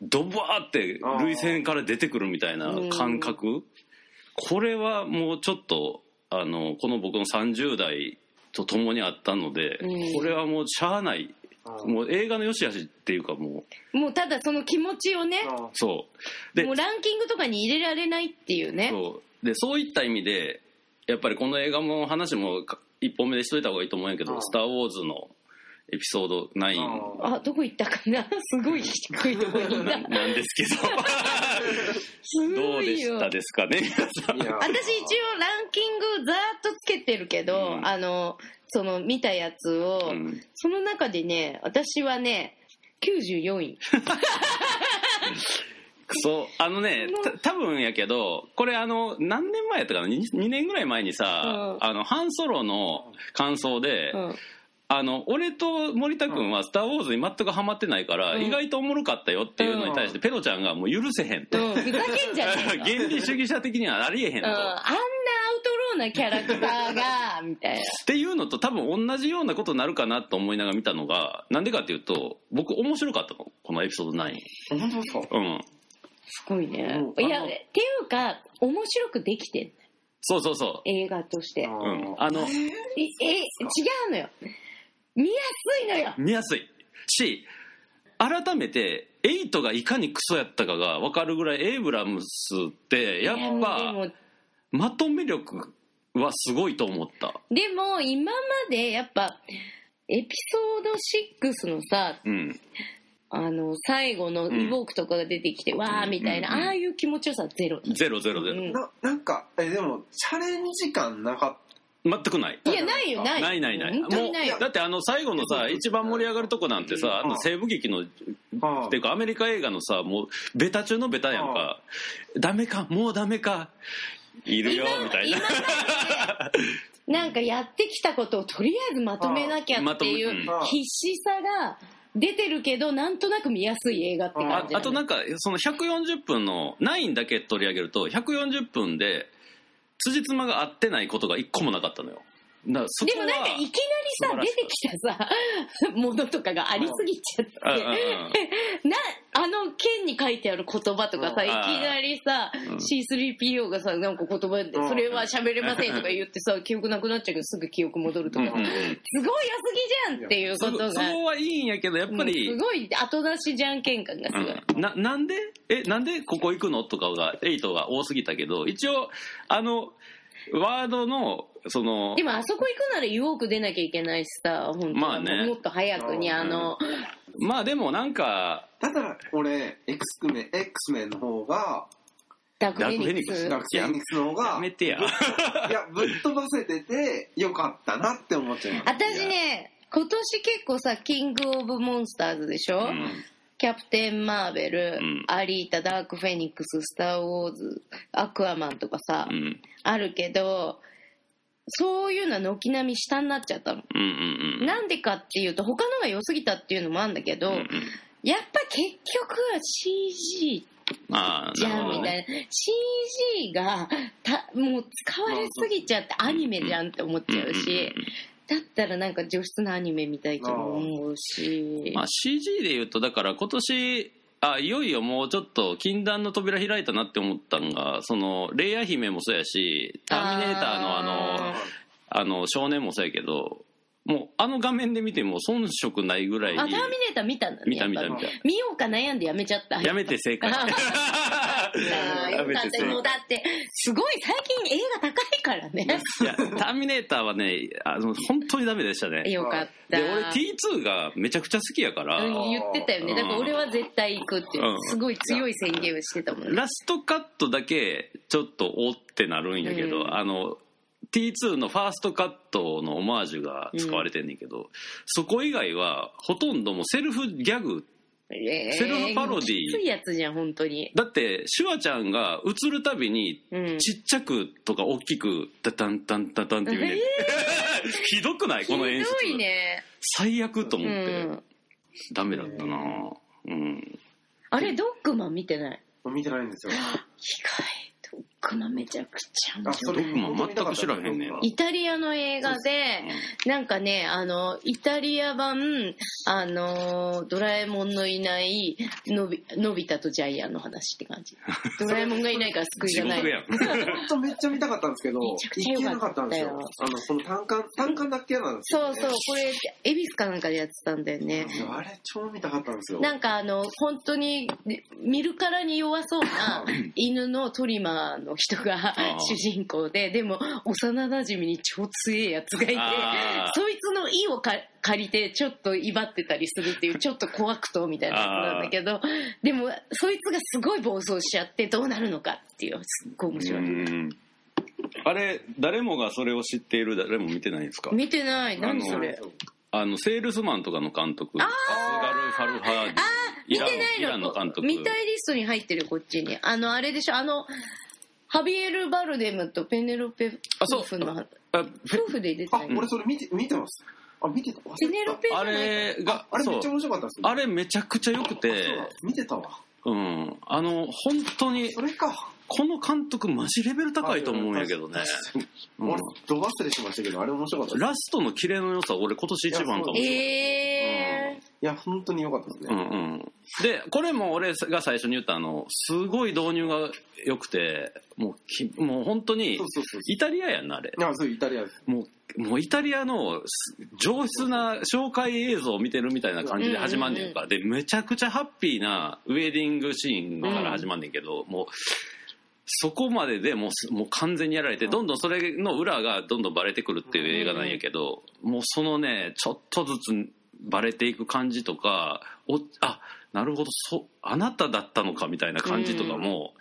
ドバーって涙腺から出てくるみたいな感覚、これはもうちょっとあのこの僕の30代と共にあったので、うん。これはもうしゃあない。もう映画の良し悪しっていうかもう。もうただその気持ちをね、そう。でもうランキングとかに入れられないっていうね。そう。でそういった意味でやっぱりこの映画も話もか一本目でしといた方がいいと思うんやけど「うん。スター・ウォーズ」のエピソード9あ、どこ行ったかな？すごい低いとこにいた。なんですけど。す どうごいよ。でしたですかね皆さんいや私一応ランキングざーっとつけてるけど、うんあの、その見たやつを、うんその中でね、私はね、94位。そうあのねた多分やけどこれあの何年前やったかな？2, 2年ぐらい前にさ、うんあのハンソロの感想で、うん。あの俺と森田君は「スター・ウォーズ」に全くハマってないから、うん。意外とおもろかったよっていうのに対して、ペロちゃんがもう許せへんと、うん、ふざけんじゃね。原理主義者的にはありえへんと、うん、あんなアウトローなキャラクターが、みたいな。っていうのと多分同じようなことになるかなと思いながら見たのがなんでかっていうと僕面白かったの。このエピソード9本当ですか？うん。すごいね。う。ん。いや、っていうか、面白くできてんそうそうそ映画として。う、うん、あのえ、え違うのよ。見やすいのよ。見やすい。し改めてエイトがいかにクソやったかが分かるぐらいエイブラムスってやっぱも、まとめ力はすごいと思った。でも今までやっぱ、エピソード6のさ、うん。あの、最後のイボークとかが出てきて、わーみたいな、うん。うんああいう気持ちよさゼロ。ゼロゼロゼロ、うん。ななんかえでもチャレンジ感なかっ全くない。いや、ないよ、ない。ないないない。もう。だってあの最後のさ一番盛り上がるとこなんてさあの西部劇のたっていうかアメリカ映画のさもうベタ中のベタやんか。ダメかもうダメか。いるよ今みたいな。なんかやってきたことをとりあえずまとめなきゃっていう必死さが出てるけどなんとなく見やすい映画って感じああとなんかその140分の9だけ取り上げると140分で辻褄が合ってないことが一個もなかったのよ。でもなんかいきなりさ出てきたさ ものとかがありすぎちゃって。うん なあの剣に書いてある言葉とかさうん。いきなりさうん。C3PO がさなんか言葉でうん。それは喋れませんとか言ってさ 記憶なくなっちゃうけどすぐ記憶戻るとか。すごい良すぎじゃんっていうことが。そこはいいんやけどやっぱり、うんすごい後出しじゃんけん感がすごい、うん。ななんで？えなんでここ行くの？とかが8が多すぎたけど一応あのワードのそのでもあそこ行くなら湯多く出なきゃいけないしさ本当はまあね。もっと早くにあの、まあでもなんかだから俺 X メン X メンの方がダークフェニックスダークフェニックスダークフェニックスの方がやめてや。いやぶっ飛ばせててよかったなって思っちゃいます。私ね今年結構さキングオブモンスターズでしょ、うんキャプテン・マーベル、うん。アリータダーク・フェニックススター・ウォーズアクアマンとかさ、うん。あるけどそういうのは軒並み下になっちゃったの、うんうんうん。なんでかっていうと他のが良すぎたっていうのもあるんだけど、うんうん。やっぱ結局は CG じゃんみたいな。CG がたもう使われすぎちゃってアニメじゃんって思っちゃうしだったらなんか上質なアニメみたいとも思うし。まあ、CG で言うとだから今年あいよいよもうちょっと禁断の扉開いたなって思ったんがそのレイヤー姫もそうやしターミネーターのあのああの少年もそうやけどもうあの画面で見ても遜色ないぐらいあターミネーター見たんだね見た見た見た。見ようか悩んでやめちゃった。やめて正解 ああよかった。もうだってすごい最近映画高いからね。いやターミネーターはねあの本当にダメでしたね。よかった。で俺 T2 がめちゃくちゃ好きやから。うん言ってたよね。だから俺は絶対行くっていううん。すごい強い宣言をしてたもんね。ラストカットだけちょっとおってなるんやけど、うん。あの T2 のファーストカットのオマージュが使われてんねんけど、そこ以外はほとんどもうセルフギャグえーセルフパロディきついやつじゃん本当に。だってシュワちゃんが映るたびにうん。ちっちゃくとか大きくタタンタンタタンっていうね、ひどくない？この演出。ひどいね最悪と思うって、ん。ダメだったな。うん。あれドッグマン見てない？見てないんですよ。意外ドッグマンめちゃくちゃ面白い。も全く知らへんねん。イタリアの映画でなんかねあのイタリア版あのドラえもんのいないのびのび太とジャイアンの話って感じ。ドラえもんがいないから救い地がない。本当めっちゃ見たかったんですけど行けなかったんですよ。あのその単館単館だけなんですよ、ね、そうそうこれ恵比寿かなんかでやってたんだよね。あれ超見たかったんですよ。なんかあの本当に見るからに弱そうな 犬のトリマーの人が主人公ででも幼なじみに超強いやつがいてそいつの意をか借りてちょっと威張ってたりするっていう ちょっと怖くとみたいなやつなんだけどでもそいつがすごい暴走しちゃってどうなるのかっていうすっごい面白い。うん。あれ誰もがそれを知っている誰も見てないんですか？見てない。何それ？あのセールスマンとかの監督スガル・ファルハーディイラン見てないの監督。見たいリストに入ってるこっちに。あのあれでしょあのハビエル・バルデムとペネロペ夫婦のあ夫婦で出てあた。よ俺それ見て見てます。あ見てた。ペネロペじゃあないれがあれめっちゃ面白かったですあれめちゃくちゃ良くて。見てたわ。うん。あの本当にそれか。この監督マジレベル高いと思うんやけどね、うん。俺ド忘れしましたけどあれ面白かったラストのキレの良さ俺今年一番かもしれない。えいや本当に良かったですうんねうん、でこれも俺が最初に言ったあのすごい導入が良くてもうきもう本当にイタリアやんなあれ。いやそうイタリアです。もうもうイタリアのす上質な紹介映像を見てるみたいな感じで始まんねんか、でめちゃくちゃハッピーなウェディングシーンから始まんねんけど、もうそこまででもうすもう完全にやられてどんどんそれの裏がどんどんバレてくるっていう映画なんやけど、もうそのねちょっとずつバレていく感じとかおあなるほどそあなただったのかみたいな感じとかも、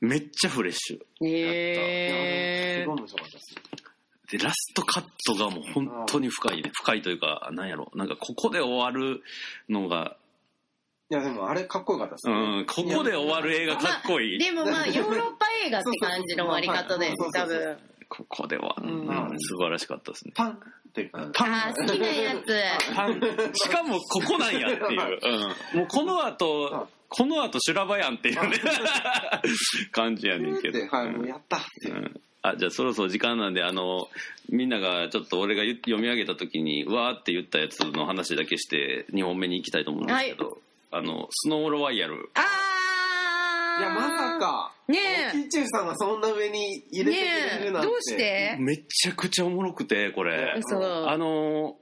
めっちゃフレッシュ。やえすごい面白かったです。でラストカットがもう本当に深いね。深いというかなんやろ。なんかここで終わるのが、いやでもあれかっこよかったですうねん、ここで終わる映画かっこいい、でもまあ ヨーロッパ映画って感じの終わり方だよねそうそうそう。多分ここで終わる、うん。うん。素晴らしかったですね。パン。っていうか。パンあー好きなやつ。パン。しかもここなんやっていう、うん、もうこの後この後修羅場やんっていうね。感じやねんけど、ではいもうやったってう。ん。あじゃあそろそろ時間なんであのみんながちょっと俺が言読み上げた時にうわーって言ったやつの話だけして2本目に行きたいと思うんですけど、あのスノーロワイヤル。あー。いやまさかねえ。キッチューさんがそんな上に入れてくれるなんて。どうして？めちゃくちゃおもろくてこれ。嘘。あの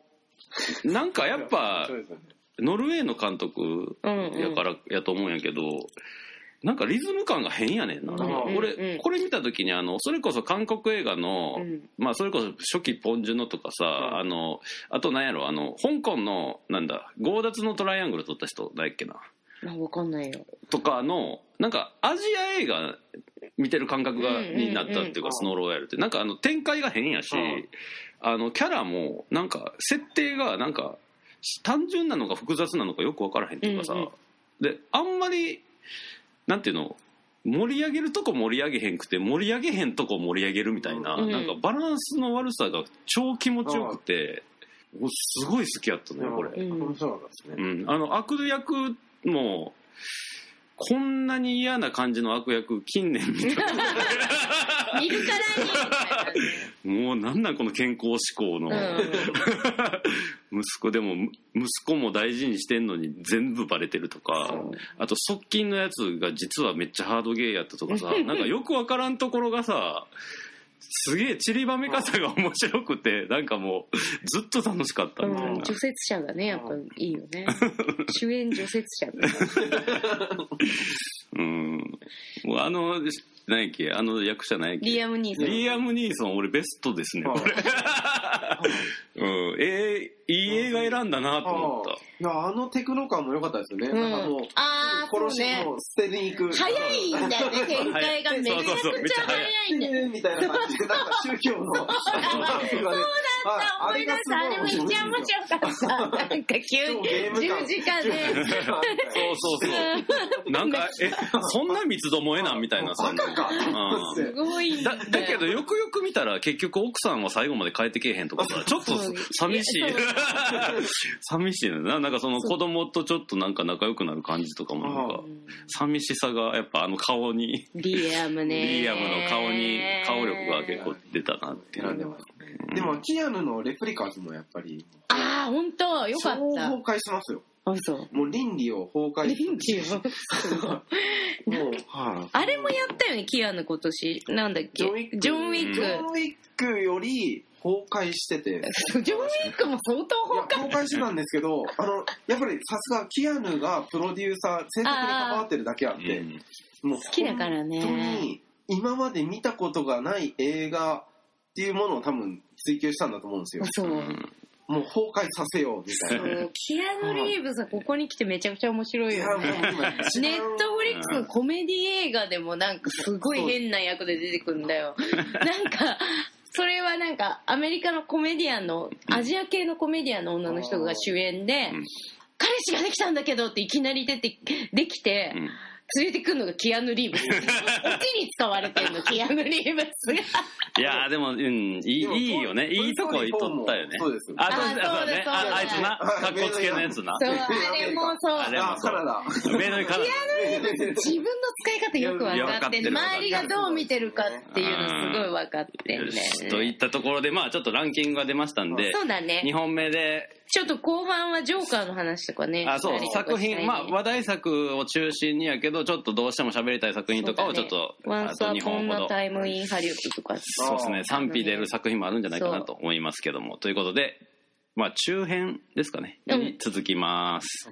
なんかやっぱノルウェーの監督やからやと思うんやけど、なんかリズム感が変やねんな、うん俺、うん。これ見た時にあのそれこそ韓国映画の、うん。まあそれこそ初期ポンジュノとかさ、ん。あのあとなんやろあの香港のなんだ強奪のトライアングル撮った人誰やっけな。あわかんないよ。とかのなんかアジア映画見てる感覚が、になったっていうかスノーローヤルって。なんかあの展開が変やし、うん。あのキャラもなんか設定がなんか単純なのか複雑なのかよく分からへんっていうかさ、うんうんであんまりなんていうの盛り上げるとこ盛り上げへんくて盛り上げへんとこ盛り上げるみたいな、うんなんかバランスの悪さが超気持ちよくて、おすごい好きやったねこれ。うん、あの悪役もこんなに嫌な感じの悪役近年見た 見るからにもうなんなんこの健康志向の、息子でもむ息子も大事にしてんのに全部バレてるとか。あと側近のやつが実はめっちゃハードゲーやったとかさ。なんかよくわからんところがさすげえ散りばめ方が面白くてなんかもうずっと楽しかったみたいな、うん、除雪車がねやっぱいいよね。主演除雪車うん。もうあの何やっけあの役者何やっけ？リアム・ニーソン。リアム・ニーソン俺ベストですねこれ。うん。えー、いい映画選んだなと思った。いや、あのテクノ感も良かったですよね。うん。なんかもう、ああそう殺しね。も捨てに行く。早いんだよね展開がめちゃくちゃ早い。んだよみたいな感じで、なんか宗教の。そうだ。思い出したあれめっちゃ面白かった。なんか急に10時間で。そうそうそう。なんかえそんな三つどもえなんみたいなさバカかうんすごいんだだけどよくよく見たら結局奥さんは最後まで帰ってけえへんとかさちょっと寂しい。そう 寂しいななんかその子供とちょっとなんか仲良くなる感じとかもなんか寂しさがやっぱあの顔にリアムね。リアムの顔に顔力が結構出たなっていうでも、キアヌのレプリカーズもやっぱり、ああ本当よかった。超崩壊しますよ。あそうもう倫理を崩壊リンチよもう、はい。あれもやったよねキアヌ今年。なんだっけ？ジョンウィック。ジョンウィック。ジョンウィックより崩壊してて。ジョンウィックも相当崩壊崩壊してたんですけど、あの、やっぱりさすがキアヌがプロデューサー、制作に関わってるだけあって、うんもう好きだからね本当に今まで見たことがない映画っていうものを多分追求したんだと思うんですよ。そうもう崩壊させようみたいな。そうキアヌ・リーブスはここに来てめちゃくちゃ面白いよねネットフリックスのコメディ映画でもなんかすごい変な役で出てくるんだよ。なんか、それはなんかアメリカのコメディアンの、アジア系のコメディアンの女の人が主演でうん、彼氏ができたんだけどっていきなり出て、できて、うん連れてくるのがキアヌ・リーブス。オチに使われてるの、キアヌ・リーブスが。いやーでも、うん、いいいいよねいいとこ取ったよねそうですよあそうあそうだねああいつなはいかっこつけのやつなそう、あれもそう。あれもあ、カナダ。上のから自分の使い方よく分かって周りがどう見てるかっていうのすごい分かってんね。といったところでまあちょっとランキングが出ましたんでそうだね2。本目でちょっと後半はジョーカーの話とかね。あそう作品まあ話題作を中心にやけどちょっとどうしても喋りたい作品とかをちょっとワンスアあと2ポンナ本ほどタイムインハリウッドとか。そうですね賛否出る作品もあるんじゃないかなと思いますけども。ということでまあ中編ですかね。うん。に続きます